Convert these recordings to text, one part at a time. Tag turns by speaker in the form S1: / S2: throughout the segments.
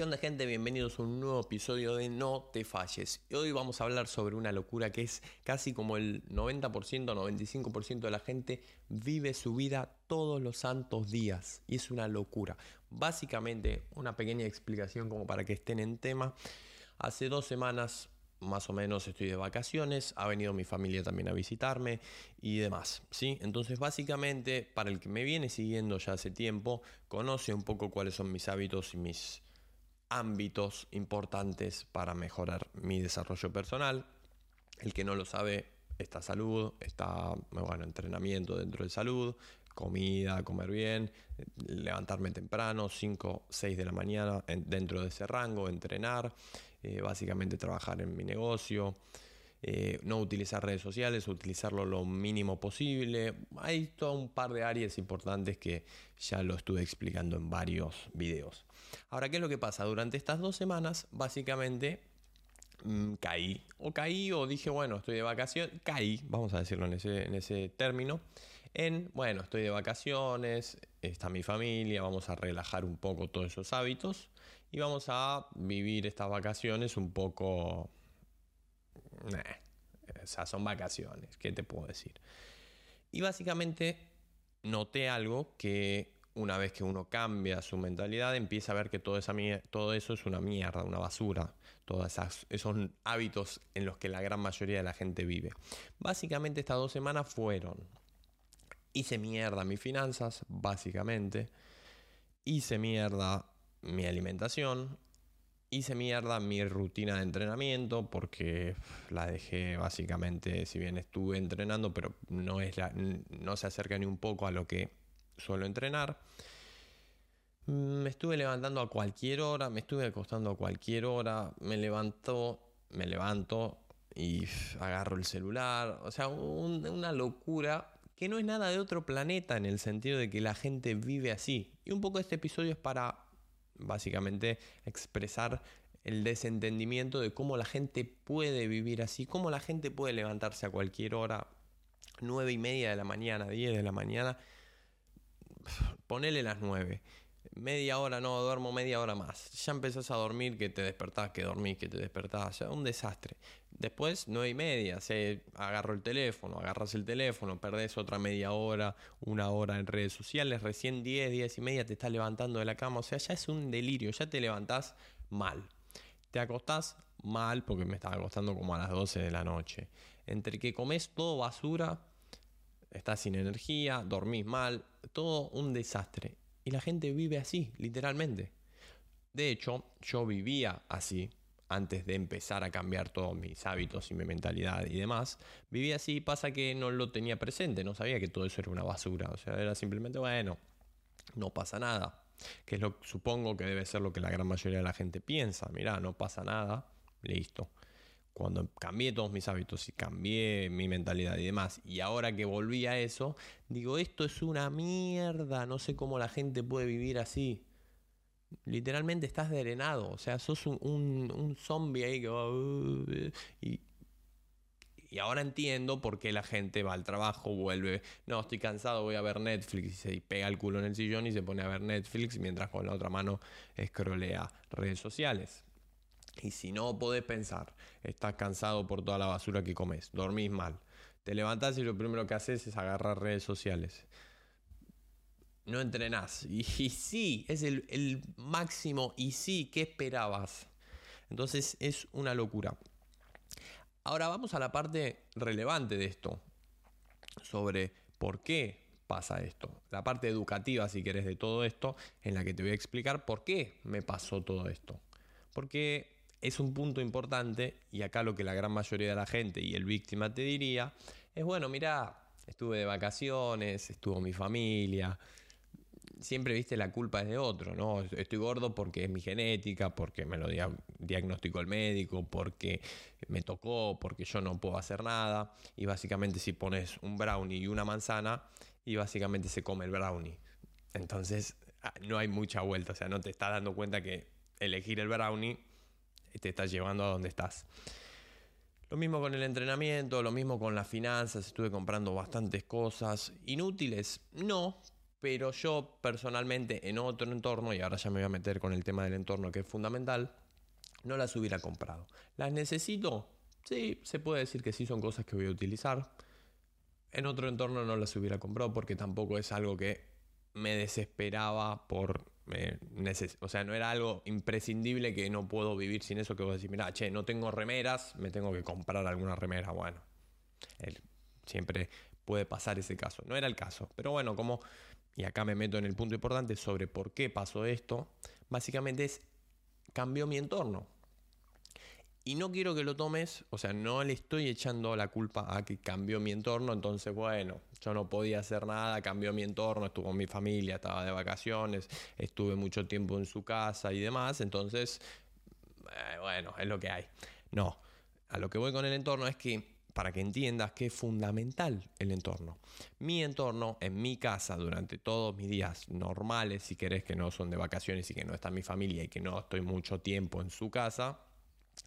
S1: ¿Qué onda gente? Bienvenidos a un nuevo episodio de No te falles. Hoy vamos a hablar sobre una locura que es casi como el 90%, 95% de la gente vive su vida todos los santos días. Y es una locura. Básicamente, una pequeña explicación como para que estén en tema. Hace dos semanas más o menos estoy de vacaciones, ha venido mi familia también a visitarme y demás, ¿sí? Entonces básicamente para el que me viene siguiendo ya hace tiempo, conoce un poco cuáles son mis hábitos y mis ámbitos importantes para mejorar mi desarrollo personal. El que no lo sabe, está salud, está bueno, entrenamiento dentro de salud, comida, comer bien, levantarme temprano, 5, 6 de la mañana dentro de ese rango, entrenar, eh, básicamente trabajar en mi negocio. Eh, no utilizar redes sociales, utilizarlo lo mínimo posible. Hay todo un par de áreas importantes que ya lo estuve explicando en varios videos. Ahora, ¿qué es lo que pasa? Durante estas dos semanas, básicamente mm, caí. O caí o dije, bueno, estoy de vacaciones. Caí, vamos a decirlo en ese, en ese término. En, bueno, estoy de vacaciones, está mi familia, vamos a relajar un poco todos esos hábitos y vamos a vivir estas vacaciones un poco o sea, son vacaciones, ¿qué te puedo decir? Y básicamente noté algo que una vez que uno cambia su mentalidad, empieza a ver que todo, todo eso es una mierda, una basura, todos esos hábitos en los que la gran mayoría de la gente vive. Básicamente estas dos semanas fueron, hice mierda mis finanzas, básicamente, hice mierda mi alimentación, Hice mierda mi rutina de entrenamiento porque la dejé básicamente, si bien estuve entrenando, pero no, es no se acerca ni un poco a lo que suelo entrenar. Me estuve levantando a cualquier hora, me estuve acostando a cualquier hora, me levanto, me levanto y agarro el celular. O sea, una locura que no es nada de otro planeta en el sentido de que la gente vive así. Y un poco este episodio es para básicamente expresar el desentendimiento de cómo la gente puede vivir así, cómo la gente puede levantarse a cualquier hora, nueve y media de la mañana, 10 de la mañana, ponele las 9 media hora, no, duermo media hora más. Ya empezás a dormir, que te despertás, que dormís, que te despertás. sea, un desastre. Después, nueve y media, se agarro el teléfono, agarras el teléfono, perdés otra media hora, una hora en redes sociales. Recién 10, 10 y media te estás levantando de la cama. O sea, ya es un delirio, ya te levantás mal. Te acostás mal, porque me estaba acostando como a las 12 de la noche. Entre que comes todo basura, estás sin energía, dormís mal, todo un desastre. Y la gente vive así, literalmente. De hecho, yo vivía así antes de empezar a cambiar todos mis hábitos y mi mentalidad y demás. Vivía así, pasa que no lo tenía presente, no sabía que todo eso era una basura. O sea, era simplemente, bueno, no pasa nada. Que es lo supongo que debe ser lo que la gran mayoría de la gente piensa. Mirá, no pasa nada, listo cuando cambié todos mis hábitos y cambié mi mentalidad y demás, y ahora que volví a eso, digo, esto es una mierda, no sé cómo la gente puede vivir así. Literalmente estás drenado, o sea, sos un, un, zombie ahí que va... Uh, y, y ahora entiendo por qué la gente va al trabajo, vuelve, no, estoy cansado, voy a ver Netflix y se pega el culo en el sillón y se pone a ver Netflix mientras con la otra mano escrolea redes sociales. Y si no podés pensar, estás cansado por toda la basura que comes, dormís mal, te levantás y lo primero que haces es agarrar redes sociales. No entrenás. Y, sí, es el, el máximo. Y sí, ¿qué esperabas? Entonces es una locura. Ahora vamos a la parte relevante de esto. Sobre por qué pasa esto. La parte educativa, si querés, de todo esto, en la que te voy a explicar por qué me pasó todo esto. Porque es un punto importante y acá lo que la gran mayoría de la gente y el víctima te diría es, bueno, mira, estuve de vacaciones, estuvo mi familia, siempre viste la culpa es de otro, ¿no? Estoy gordo porque es mi genética, porque me lo diagnosticó el médico, porque me tocó, porque yo no puedo hacer nada. Y básicamente si pones un brownie y una manzana, y básicamente se come el brownie. Entonces ah, no hay mucha vuelta, o sea, no te estás dando cuenta que elegir el brownie te estás llevando a donde estás. Lo mismo con el entrenamiento, lo mismo con las finanzas, estuve comprando bastantes cosas. Inútiles, no, pero yo personalmente en otro entorno, y ahora ya me voy a meter con el tema del entorno que es fundamental, no las hubiera comprado. ¿Las necesito? Sí, se puede decir que sí son cosas que voy a utilizar. En otro entorno no las hubiera comprado porque tampoco es algo que me desesperaba por... Eh, o sea, no era algo imprescindible que no puedo vivir sin eso que vos decís, mira, che, no tengo remeras, me tengo que comprar alguna remera. Bueno, siempre puede pasar ese caso. No era el caso, pero bueno, como, y acá me meto en el punto importante sobre por qué pasó esto, básicamente es, cambió mi entorno. Y no quiero que lo tomes, o sea, no le estoy echando la culpa a que cambió mi entorno, entonces bueno, yo no podía hacer nada, cambió mi entorno, estuvo con mi familia, estaba de vacaciones, estuve mucho tiempo en su casa y demás, entonces, eh, bueno, es lo que hay. No, a lo que voy con el entorno es que para que entiendas que es fundamental el entorno. Mi entorno en mi casa durante todos mis días normales, si querés que no son de vacaciones y que no está mi familia y que no estoy mucho tiempo en su casa,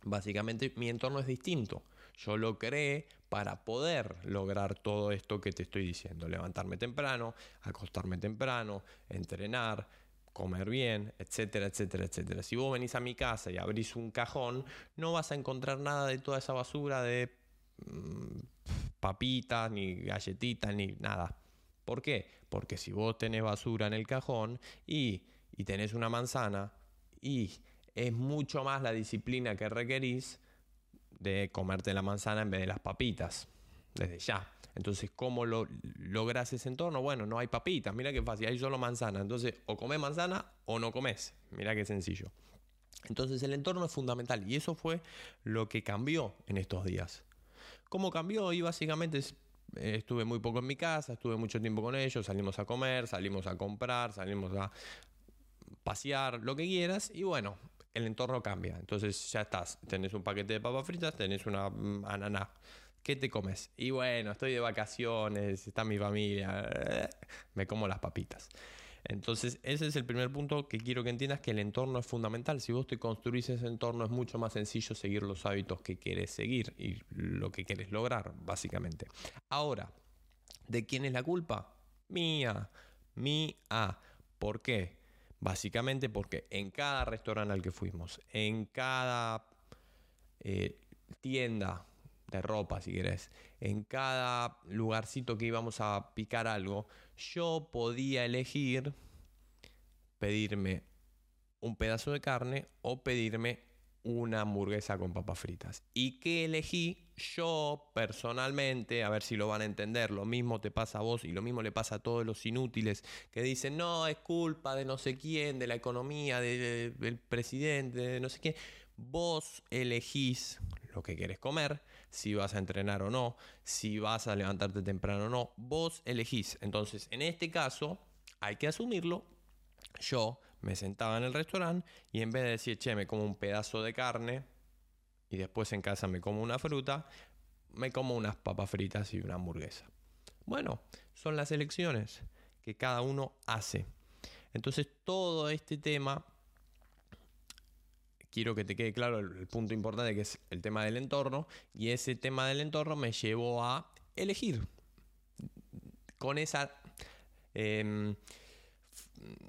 S1: Básicamente mi entorno es distinto. Yo lo creé para poder lograr todo esto que te estoy diciendo. Levantarme temprano, acostarme temprano, entrenar, comer bien, etcétera, etcétera, etcétera. Si vos venís a mi casa y abrís un cajón, no vas a encontrar nada de toda esa basura de mm, papitas, ni galletitas, ni nada. ¿Por qué? Porque si vos tenés basura en el cajón y, y tenés una manzana y es mucho más la disciplina que requerís de comerte la manzana en vez de las papitas, desde ya. Entonces, ¿cómo lo logras ese entorno? Bueno, no hay papitas, mira qué fácil, hay solo manzana. Entonces, o comes manzana o no comes. Mira qué sencillo. Entonces, el entorno es fundamental y eso fue lo que cambió en estos días. ¿Cómo cambió? Y básicamente eh, estuve muy poco en mi casa, estuve mucho tiempo con ellos, salimos a comer, salimos a comprar, salimos a pasear, lo que quieras. Y bueno, el entorno cambia. Entonces ya estás, tenés un paquete de papas fritas, tenés una mm, ananá. ¿Qué te comes? Y bueno, estoy de vacaciones, está mi familia, eh, me como las papitas. Entonces, ese es el primer punto que quiero que entiendas, que el entorno es fundamental. Si vos te construís ese entorno, es mucho más sencillo seguir los hábitos que quieres seguir y lo que quieres lograr, básicamente. Ahora, ¿de quién es la culpa? Mía, mía. ¿Por qué? Básicamente porque en cada restaurante al que fuimos, en cada eh, tienda de ropa, si querés, en cada lugarcito que íbamos a picar algo, yo podía elegir pedirme un pedazo de carne o pedirme una hamburguesa con papas fritas. ¿Y qué elegí? Yo personalmente, a ver si lo van a entender, lo mismo te pasa a vos y lo mismo le pasa a todos los inútiles que dicen, no, es culpa de no sé quién, de la economía, del presidente, de no sé quién. Vos elegís lo que querés comer, si vas a entrenar o no, si vas a levantarte temprano o no, vos elegís. Entonces, en este caso, hay que asumirlo. Yo me sentaba en el restaurante y en vez de decir, che, me como un pedazo de carne y después en casa me como una fruta, me como unas papas fritas y una hamburguesa. Bueno, son las elecciones que cada uno hace. Entonces todo este tema, quiero que te quede claro el, punto importante que es el tema del entorno, y ese tema del entorno me llevó a elegir con esa... Em,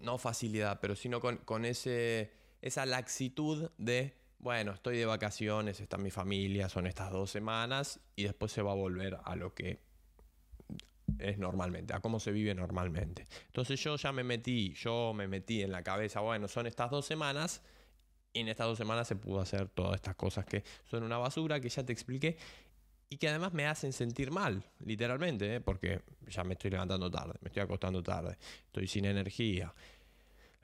S1: no facilidad, pero sino con, ese, esa laxitud de, bueno, estoy de vacaciones, está mi familia, son estas dos semanas y después se va a volver a lo que es normalmente, a cómo se vive normalmente. Entonces yo ya me metí, yo me metí en la cabeza, bueno, son estas dos semanas y en estas dos semanas se pudo hacer todas estas cosas que son una basura, que ya te expliqué, y que además me hacen sentir mal, literalmente, ¿eh? porque ya me estoy levantando tarde, me estoy acostando tarde, estoy sin energía.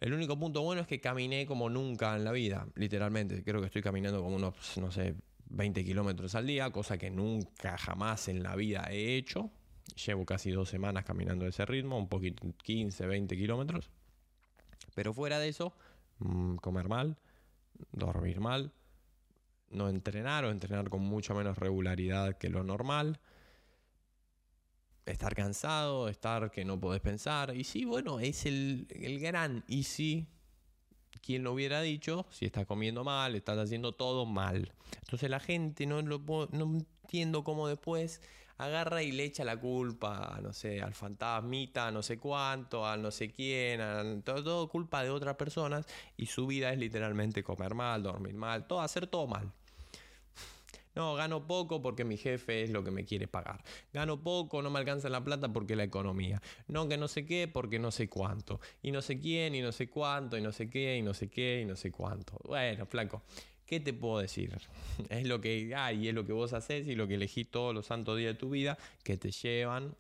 S1: El único punto bueno es que caminé como nunca en la vida, literalmente. Creo que estoy caminando como unos, no sé, 20 kilómetros al día, cosa que nunca jamás en la vida he hecho. Llevo casi dos semanas caminando ese ritmo, un poquito, 15, 20 kilómetros. Pero fuera de eso, mm, comer mal, dormir mal, no entrenar o entrenar con mucho menos regularidad que lo normal. Estar cansado, estar que no podés pensar. Y sí, bueno, es el, gran y sí. ¿Quién lo hubiera dicho? Si estás comiendo mal, estás haciendo todo mal. Entonces la gente no lo no entiendo cómo después agarra y le echa la culpa, no sé, al fantasmita, no sé cuánto, al no sé quién, todo, todo culpa de otras personas y su vida es literalmente comer mal, dormir mal, todo, hacer todo mal. No, gano poco porque mi jefe es lo que me quiere pagar. Gano poco, no me alcanza la plata porque la economía. No, que no sé qué porque no sé cuánto. Y no sé quién, y no sé cuánto, y no sé qué, y no sé qué, y no sé cuánto. Bueno, flaco. ¿Qué te puedo decir? Es lo que hay, es lo que vos haces y lo que elegís todos los santos días de tu vida que te llevan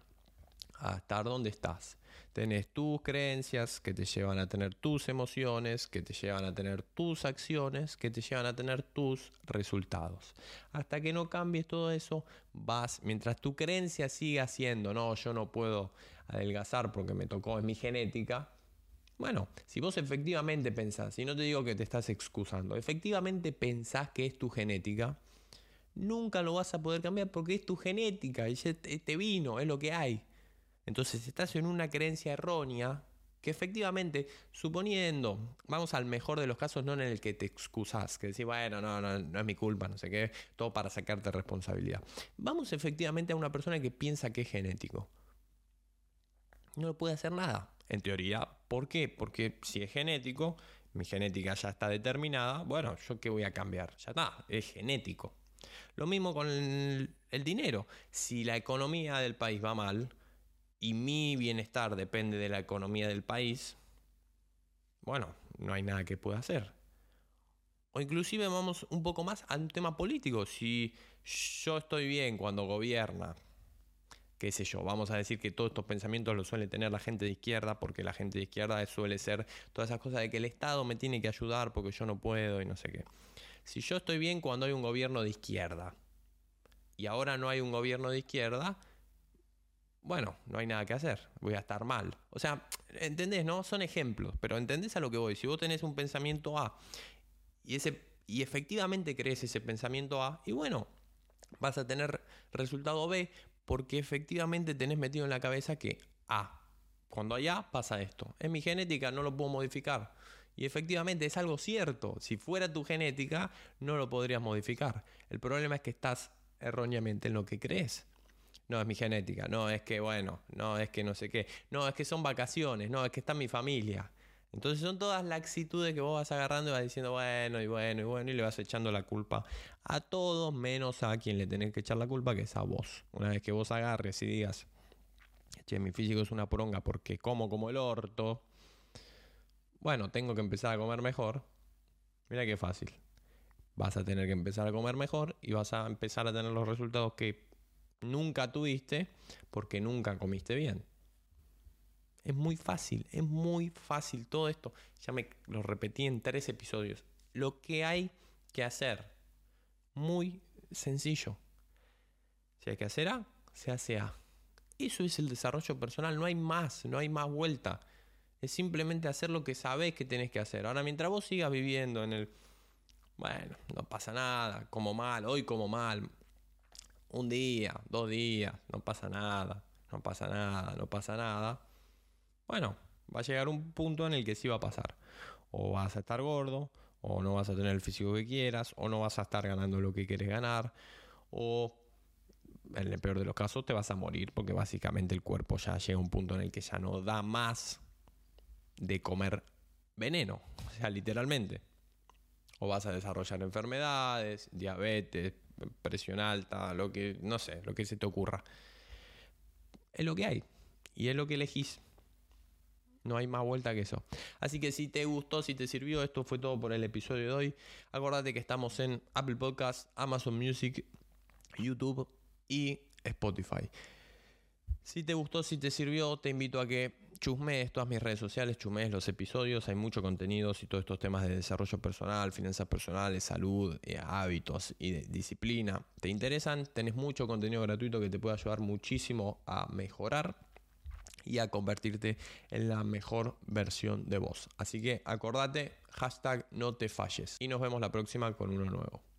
S1: a estar donde estás. Tenés tus creencias que te llevan a tener tus emociones, que te llevan a tener tus acciones, que te llevan a tener tus resultados. Hasta que no cambies todo eso, vas, mientras tu creencia siga siendo, no, yo no puedo adelgazar porque me tocó, es mi genética. Bueno, si vos efectivamente pensás, y no te digo que te estás excusando, efectivamente pensás que es tu genética, nunca lo vas a poder cambiar porque es tu genética, y te vino, es lo que hay. Entonces estás en una creencia errónea que efectivamente, suponiendo, vamos al mejor de los casos, no en el que te excusas, que decís, bueno, no, no, no es mi culpa, no sé qué, todo para sacarte responsabilidad. Vamos efectivamente a una persona que piensa que es genético. No puede hacer nada, en teoría. ¿Por qué? Porque si es genético, mi genética ya está determinada, bueno, ¿yo qué voy a cambiar? Ya está, es genético. Lo mismo con el dinero. Si la economía del país va mal, y mi bienestar depende de la economía del país, bueno, no hay nada que pueda hacer. O inclusive vamos un poco más al tema político. Si yo estoy bien cuando gobierna, qué sé yo, vamos a decir que todos estos pensamientos los suele tener la gente de izquierda, porque la gente de izquierda suele ser todas esas cosas de que el Estado me tiene que ayudar porque yo no puedo y no sé qué. Si yo estoy bien cuando hay un gobierno de izquierda y ahora no hay un gobierno de izquierda, bueno, no hay nada que hacer, voy a estar mal. O sea, ¿entendés, no? Son ejemplos, pero ¿entendés a lo que voy? Si vos tenés un pensamiento A y, ese, y efectivamente crees ese pensamiento A, y bueno, vas a tener resultado B porque efectivamente tenés metido en la cabeza que A. Cuando hay A pasa esto. Es mi genética, no lo puedo modificar. Y efectivamente es algo cierto. Si fuera tu genética, no lo podrías modificar. El problema es que estás erróneamente en lo que crees no es mi genética, no es que, bueno, no es que no sé qué, no es que son vacaciones, no es que está mi familia. Entonces son todas las actitudes que vos vas agarrando y vas diciendo, bueno, y bueno, y bueno, y le vas echando la culpa a todos, menos a quien le tenés que echar la culpa, que es a vos. Una vez que vos agarres y digas, che, mi físico es una poronga porque como como el orto, bueno, tengo que empezar a comer mejor. Mira qué fácil. Vas a tener que empezar a comer mejor y vas a empezar a tener los resultados que nunca tuviste porque nunca comiste bien. Es muy fácil, es muy fácil todo esto. Ya me lo repetí en tres episodios. Lo que hay que hacer, muy sencillo. Si hay que hacer A, se hace A. Eso es el desarrollo personal, no hay más, no hay más vuelta. Es simplemente hacer lo que sabes que tenés que hacer. Ahora, mientras vos sigas viviendo en el, bueno, no pasa nada, como mal, hoy como mal, un día, dos días, no pasa nada, no pasa nada, no pasa nada. Bueno, va a llegar un punto en el que sí va a pasar. O vas a estar gordo, o no vas a tener el físico que quieras, o no vas a estar ganando lo que quieres ganar, o en el peor de los casos te vas a morir porque básicamente el cuerpo ya llega a un punto en el que ya no da más de comer veneno, o sea, literalmente. O vas a desarrollar enfermedades, diabetes, presión alta, lo que, no sé, lo que se te ocurra. Es lo que hay. Y es lo que elegís. No hay más vuelta que eso. Así que si te gustó, si te sirvió, esto fue todo por el episodio de hoy. Acordate que estamos en Apple Podcasts, Amazon Music, YouTube y Spotify. Si te gustó, si te sirvió, te invito a que chusmees todas mis redes sociales, chusmees los episodios, hay mucho contenido y todos estos temas de desarrollo personal, finanzas personales, salud, eh, hábitos y disciplina. ¿Te interesan? Tenés mucho contenido gratuito que te puede ayudar muchísimo a mejorar y a convertirte en la mejor versión de vos. Así que acordate, hashtag no te falles y nos vemos la próxima con uno nuevo.